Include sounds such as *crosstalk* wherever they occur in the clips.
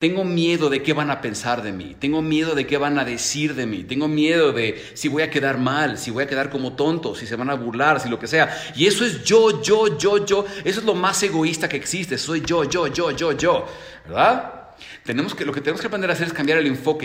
Tengo miedo de qué van a pensar de mí, tengo miedo de qué van a decir de mí, tengo miedo de si voy a quedar mal, si voy a quedar como tonto, si se van a burlar, si lo que sea. Y eso es yo, yo, yo, yo. Eso es lo más egoísta que existe. Soy yo, yo, yo, yo, yo. ¿Verdad? Tenemos que, lo que tenemos que aprender a hacer es cambiar el enfoque.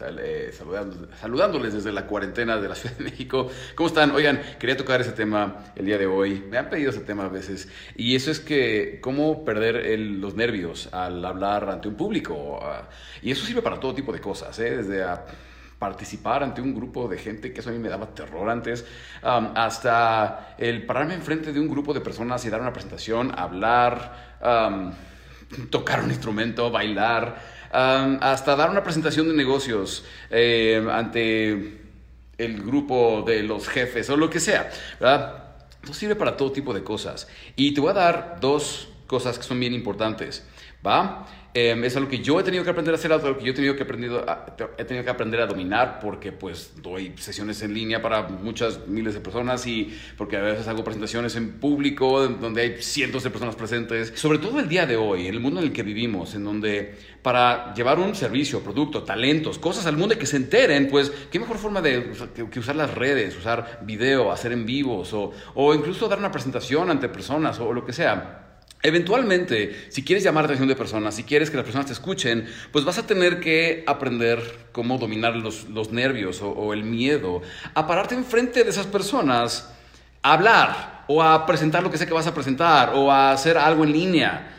eh, saludándoles desde la cuarentena de la *laughs* Ciudad de México. ¿Cómo están? Oigan, quería tocar ese tema el día de hoy. Me han pedido ese tema a veces. Y eso es que, cómo perder los nervios al hablar ante un público. Ah, y eso sirve para todo tipo de cosas, ¿eh? desde participar ante un grupo de gente, que eso a mí me daba terror antes, hasta el pararme enfrente de un grupo de personas y dar una presentación, hablar, tocar un instrumento, bailar hasta dar una presentación de negocios eh, ante el grupo de los jefes o lo que sea, ¿verdad? Esto sirve para todo tipo de cosas. Y te voy a dar dos cosas que son bien importantes, ¿va? Em, es algo que yo he tenido que aprender a hacer, algo que yo he tenido que, aprendido he tenido que aprender a dominar porque pues doy sesiones en línea para muchas miles de personas y porque a veces hago presentaciones en público donde hay cientos de personas presentes. Sobre todo el día de hoy, el mundo en el que vivimos, en donde para llevar un servicio, producto, talentos, cosas al mundo y que se enteren, pues qué mejor forma de que, usar las redes, usar video, hacer en vivos o, o incluso dar una presentación ante personas o lo que sea. Eventualmente, si quieres llamar la atención de personas, si quieres que las personas te escuchen, pues vas a tener que aprender cómo dominar los, nervios o, el miedo, a pararte enfrente de esas personas, a hablar o a presentar lo que sé que vas a presentar o a hacer algo en línea.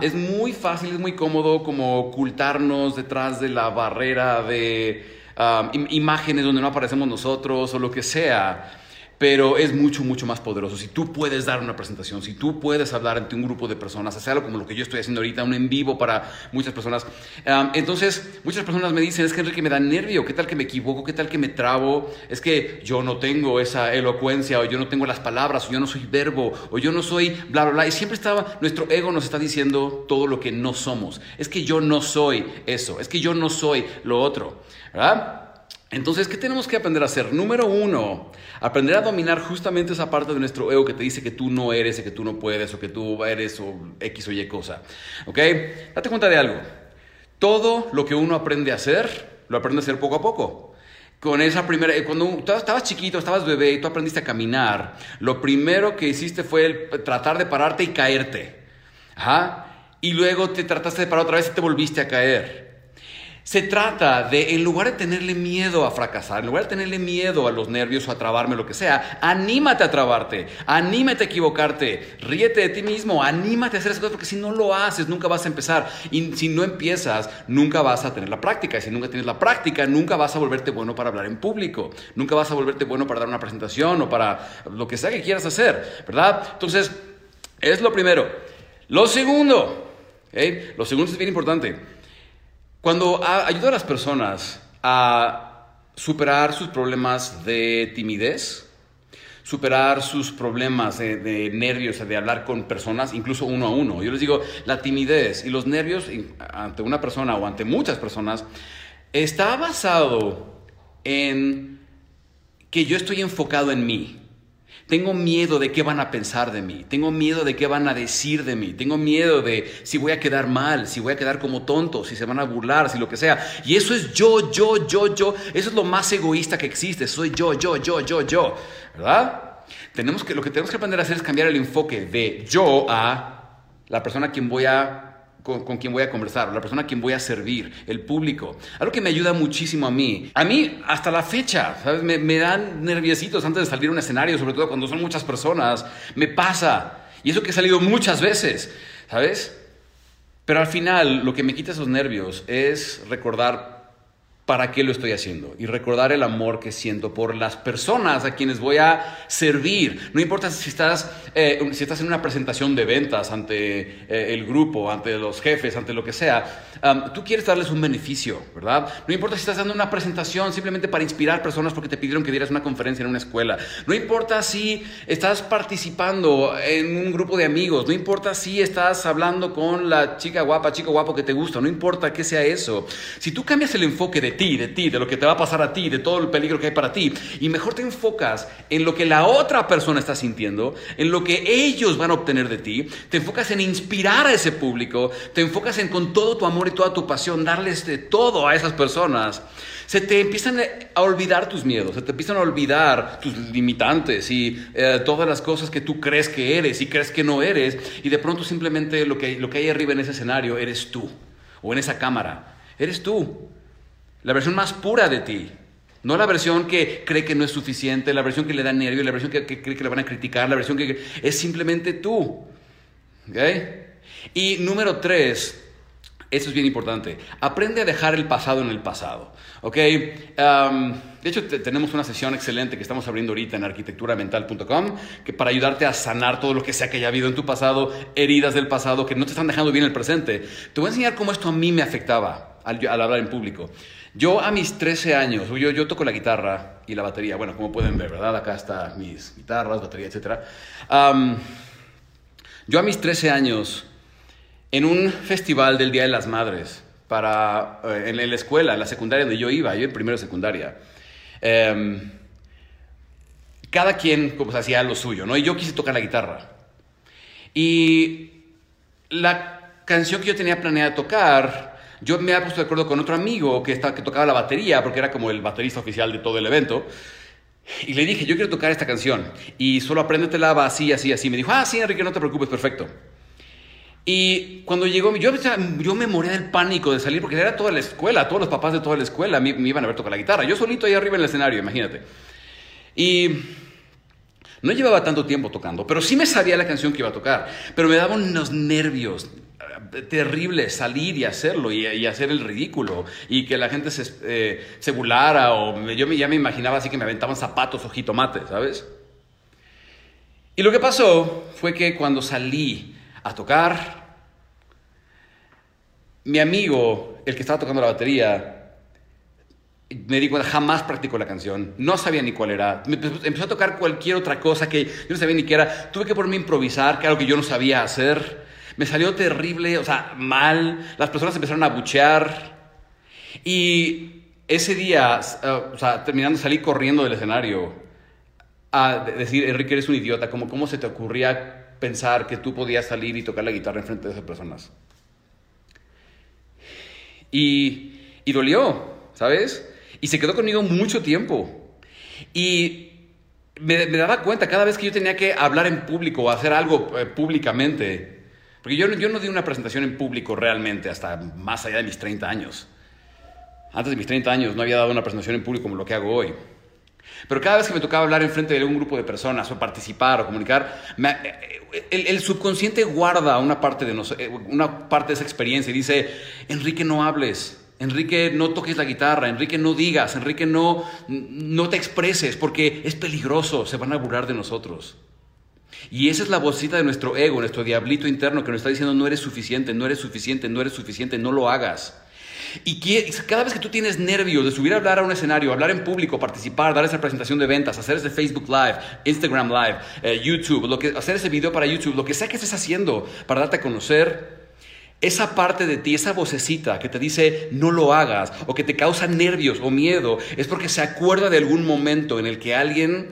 Es muy fácil, es muy cómodo como ocultarnos detrás de la barrera de ah, imágenes donde no aparecemos nosotros o lo que sea pero es mucho, mucho más poderoso. Si tú puedes dar una presentación, si tú puedes hablar ante un grupo de personas, hacerlo como lo que yo estoy haciendo ahorita, un en vivo para muchas personas. entonces, muchas personas me dicen, es que Enrique me da nervio, ¿qué tal que me equivoco? ¿Qué tal que me trabo? Es que yo no tengo esa elocuencia, o yo no tengo las palabras, o yo no soy verbo, o yo no soy bla, bla, bla. Y siempre estaba, nuestro ego nos está diciendo todo lo que no somos. Es que yo no soy eso, es que yo no soy lo otro, ¿verdad? Entonces, ¿qué tenemos que aprender a hacer? Número uno, aprender a dominar justamente esa parte de nuestro ego que te dice que tú no eres, que tú no puedes, o que tú eres, o X o Y cosa. ¿Ok? Date cuenta de algo. Todo lo que uno aprende a hacer, lo aprende a hacer poco a poco. Con esa primera, eh, cuando estabas chiquito, estabas bebé y tú aprendiste a caminar, lo primero que hiciste fue tratar de pararte y caerte. Ajá. Y luego te trataste de parar otra vez y te volviste a caer. Se trata de, en lugar de tenerle miedo a fracasar, en lugar de tenerle miedo a los nervios o a trabarme, lo que sea, anímate a trabarte, anímate a equivocarte, ríete de ti mismo, anímate a hacer esas cosas, porque si no lo haces, nunca vas a empezar. Y si no empiezas, nunca vas a tener la práctica. Y si nunca tienes la práctica, nunca vas a volverte bueno para hablar en público, nunca vas a volverte bueno para dar una presentación o para lo que sea que quieras hacer, ¿verdad? Entonces, es lo primero. Lo segundo, lo segundo es bien importante. Cuando ayudo a las personas a superar sus problemas de timidez, superar sus problemas de, nervios, de hablar con personas, incluso uno a uno. Yo les digo, la timidez y los nervios ante una persona o ante muchas personas está basado en que yo estoy enfocado en mí. Tengo miedo de qué van a pensar de mí. Tengo miedo de qué van a decir de mí. Tengo miedo de si voy a quedar mal, si voy a quedar como tonto, si se van a burlar, si lo que sea. Y eso es yo, yo, yo, yo. Eso es lo más egoísta que existe. Soy yo, yo, yo, yo, yo. ¿Verdad? Tenemos que, lo que tenemos que aprender a hacer es cambiar el enfoque de yo a la persona a quien voy a con, quien voy a conversar, la persona a quien voy a servir, el público. Algo que me ayuda muchísimo a mí. A mí, hasta la fecha, ¿sabes? Me, me dan nerviositos antes de salir a un escenario, sobre todo cuando son muchas personas. Me pasa. Y eso que he salido muchas veces, ¿sabes? Pero al final, lo que me quita esos nervios es recordar para qué lo estoy haciendo y recordar el amor que siento por las personas a quienes voy a servir. No importa si estás, eh, si estás en una presentación de ventas ante eh, el grupo, ante los jefes, ante lo que sea, tú quieres darles un beneficio, ¿verdad? No importa si estás dando una presentación simplemente para inspirar personas porque te pidieron que dieras una conferencia en una escuela. No importa si estás participando en un grupo de amigos. No importa si estás hablando con la chica guapa, chico guapo que te gusta. No importa que sea eso. Si tú cambias el enfoque de ti, de ti, de lo que te va a pasar a ti, de todo el peligro que hay para ti, y mejor te enfocas en lo que la otra persona está sintiendo, en lo que ellos van a obtener de ti, te enfocas en inspirar a ese público, te enfocas en con todo tu amor y toda tu pasión darles de todo a esas personas, se te empiezan a olvidar tus miedos, se te empiezan a olvidar tus limitantes y eh, todas las cosas que tú crees que eres y crees que no eres, y de pronto simplemente lo que, lo que hay arriba en ese escenario eres tú, o en esa cámara, eres tú la versión más pura de ti. No la versión que cree que no es suficiente, la versión que le da nervio, la versión que, cree que le van a criticar, la versión que es simplemente tú. Y número tres, eso es bien importante, aprende a dejar el pasado en el pasado. ¿ok? de hecho, tenemos una sesión excelente que estamos abriendo ahorita en arquitecturamental.com que para ayudarte a sanar todo lo que sea que haya habido en tu pasado, heridas del pasado que no te están dejando bien el presente. Te voy a enseñar cómo esto a mí me afectaba al hablar en público. Yo a mis 13 años, yo, yo toco la guitarra y la batería, bueno, como pueden ver, ¿verdad? Acá están mis guitarras, batería, etc. yo a mis 13 años, en un festival del Día de las Madres, para, eh, en, la escuela, en la secundaria donde yo iba, yo en primero secundaria, em, cada quien pues, hacía lo suyo, ¿no? Y yo quise tocar la guitarra. Y la canción que yo tenía planeada tocar yo me había puesto de acuerdo con otro amigo que, estaba, que tocaba la batería, porque era como el baterista oficial de todo el evento. Y le dije, yo quiero tocar esta canción. Y solo apréndetela, va así, así, así. Me dijo, ah, sí, Enrique, no te preocupes, perfecto. Y cuando llegó, yo, yo me moría del pánico de salir, porque era toda la escuela, todos los papás de toda la escuela me, me iban a ver tocar la guitarra. Yo solito ahí arriba en el escenario, imagínate. Y no llevaba tanto tiempo tocando, pero sí me sabía la canción que iba a tocar. Pero me daban unos nervios terrible salir y hacerlo y, hacer el ridículo y que la gente se, eh, se burlara o yo ya me imaginaba así que me aventaban zapatos o jitomates, ¿sabes? Y lo que pasó fue que cuando salí a tocar, mi amigo, el que estaba tocando la batería, me di cuenta, jamás practicó la canción, no sabía ni cuál era, empezó a tocar cualquier otra cosa que yo no sabía ni qué era, tuve que ponerme a improvisar, que algo que yo no sabía hacer. Me salió terrible, o sea, mal. Las personas empezaron a buchear. Y ese día, eh, o sea, terminando, salí corriendo del escenario a decir, Enrique, eres un idiota. ¿Cómo, ¿Cómo se te ocurría pensar que tú podías salir y tocar la guitarra en frente de esas personas? Y, y dolió, ¿sabes? Y se quedó conmigo mucho tiempo. Y me, me, daba cuenta cada vez que yo tenía que hablar en público o hacer algo eh, públicamente, porque yo, yo no di una presentación en público realmente hasta más allá de mis 30 años. Antes de mis 30 años no había dado una presentación en público como lo que hago hoy. Pero cada vez que me tocaba hablar en frente de un grupo de personas o participar o comunicar, eh, el, subconsciente guarda una parte, de eh, una parte de esa experiencia y dice, Enrique, no hables. Enrique, no toques la guitarra, Enrique, no digas, Enrique, no, no te expreses, porque es peligroso, se van a burlar de nosotros. Y esa es la vocita de nuestro ego, nuestro diablito interno que nos está diciendo no eres suficiente, no eres suficiente, no eres suficiente, no lo hagas. Y cada vez que tú tienes nervios de subir a hablar a un escenario, hablar en público, participar, dar esa presentación de ventas, hacer ese Facebook Live, Instagram Live, eh, YouTube, lo que, hacer ese video para YouTube, lo que sea que estés haciendo para darte a conocer, esa parte de ti, esa vocecita que te dice no lo hagas o que te causa nervios o miedo, es porque se acuerda de algún momento en el que alguien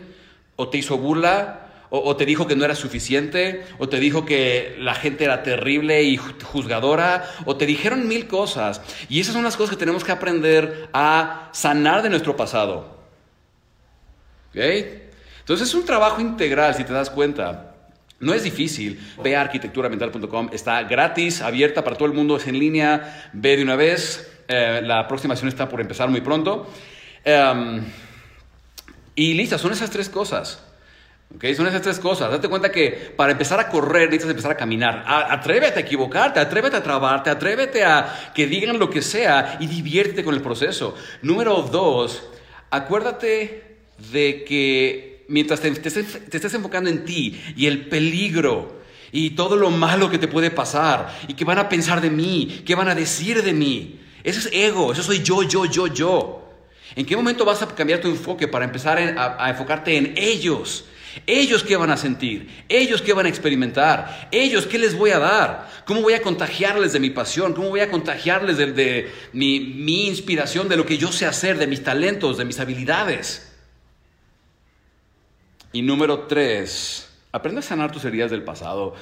o te hizo burla o, te dijo que no era suficiente, o te dijo que la gente era terrible y juzgadora, o te dijeron mil cosas. Y esas son las cosas que tenemos que aprender a sanar de nuestro pasado. Entonces es un trabajo integral, si te das cuenta. No es difícil. Ve a arquitecturamental.com. Está gratis, abierta para todo el mundo. Es en línea. Ve de una vez. Eh, la próxima sesión está por empezar muy pronto. Em, y listas, son esas tres cosas. Okay, son esas tres cosas. Date cuenta que para empezar a correr necesitas empezar a caminar. atrévete a equivocarte, atrévete a trabarte, atrévete a que digan lo que sea y diviértete con el proceso. Número dos, acuérdate de que mientras te, estés enfocando en ti y el peligro y todo lo malo que te puede pasar y que van a pensar de mí, que van a decir de mí, eso es ego, eso soy yo, yo, yo, yo. ¿En qué momento vas a cambiar tu enfoque para empezar a enfocarte en ellos? Ellos qué van a sentir, ellos qué van a experimentar, ellos qué les voy a dar, cómo voy a contagiarles de mi pasión, cómo voy a contagiarles de, mi, inspiración, de lo que yo sé hacer, de mis talentos, de mis habilidades. Y número tres, aprende a sanar tus heridas del pasado.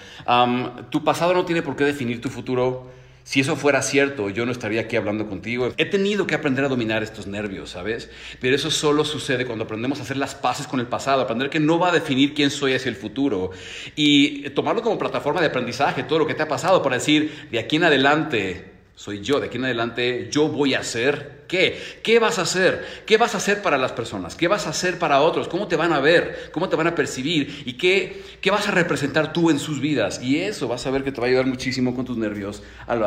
tu pasado no tiene por qué definir tu futuro. Si eso fuera cierto, yo no estaría aquí hablando contigo. He tenido que aprender a dominar estos nervios, ¿sabes? Pero eso solo sucede cuando aprendemos a hacer las paces con el pasado, aprender que no va a definir quién soy hacia el futuro y tomarlo como plataforma de aprendizaje, todo lo que te ha pasado, para decir, de aquí en adelante soy yo. De aquí en adelante yo voy a hacer qué. ¿Qué vas a hacer? ¿Qué vas a hacer para las personas? ¿Qué vas a hacer para otros? ¿Cómo te van a ver? ¿Cómo te van a percibir? ¿Y qué, qué vas a representar tú en sus vidas? Y eso vas a ver que te va a ayudar muchísimo con tus nervios al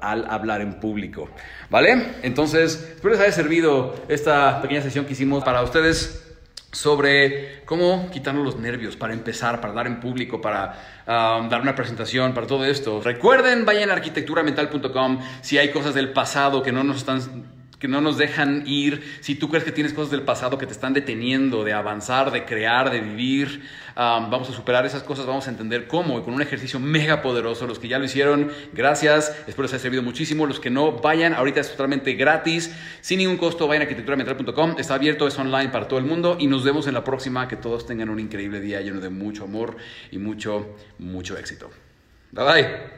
al hablar en público. ¿Vale? Entonces, espero les haya servido esta pequeña sesión que hicimos para ustedes sobre cómo quitarnos los nervios para empezar, para dar en público, para um, dar una presentación, para todo esto. Recuerden, vayan a arquitecturamental.com si hay cosas del pasado que no nos están que no nos dejan ir, si tú crees que tienes cosas del pasado que te están deteniendo de avanzar, de crear, de vivir, vamos a superar esas cosas, vamos a entender cómo y con un ejercicio mega poderoso. Los que ya lo hicieron, gracias, espero les haya servido muchísimo. Los que no, vayan, ahorita es totalmente gratis, sin ningún costo, vayan a arquitecturamental.com, está abierto, es online para todo el mundo y nos vemos en la próxima, que todos tengan un increíble día lleno de mucho amor y mucho, mucho éxito. Bye bye.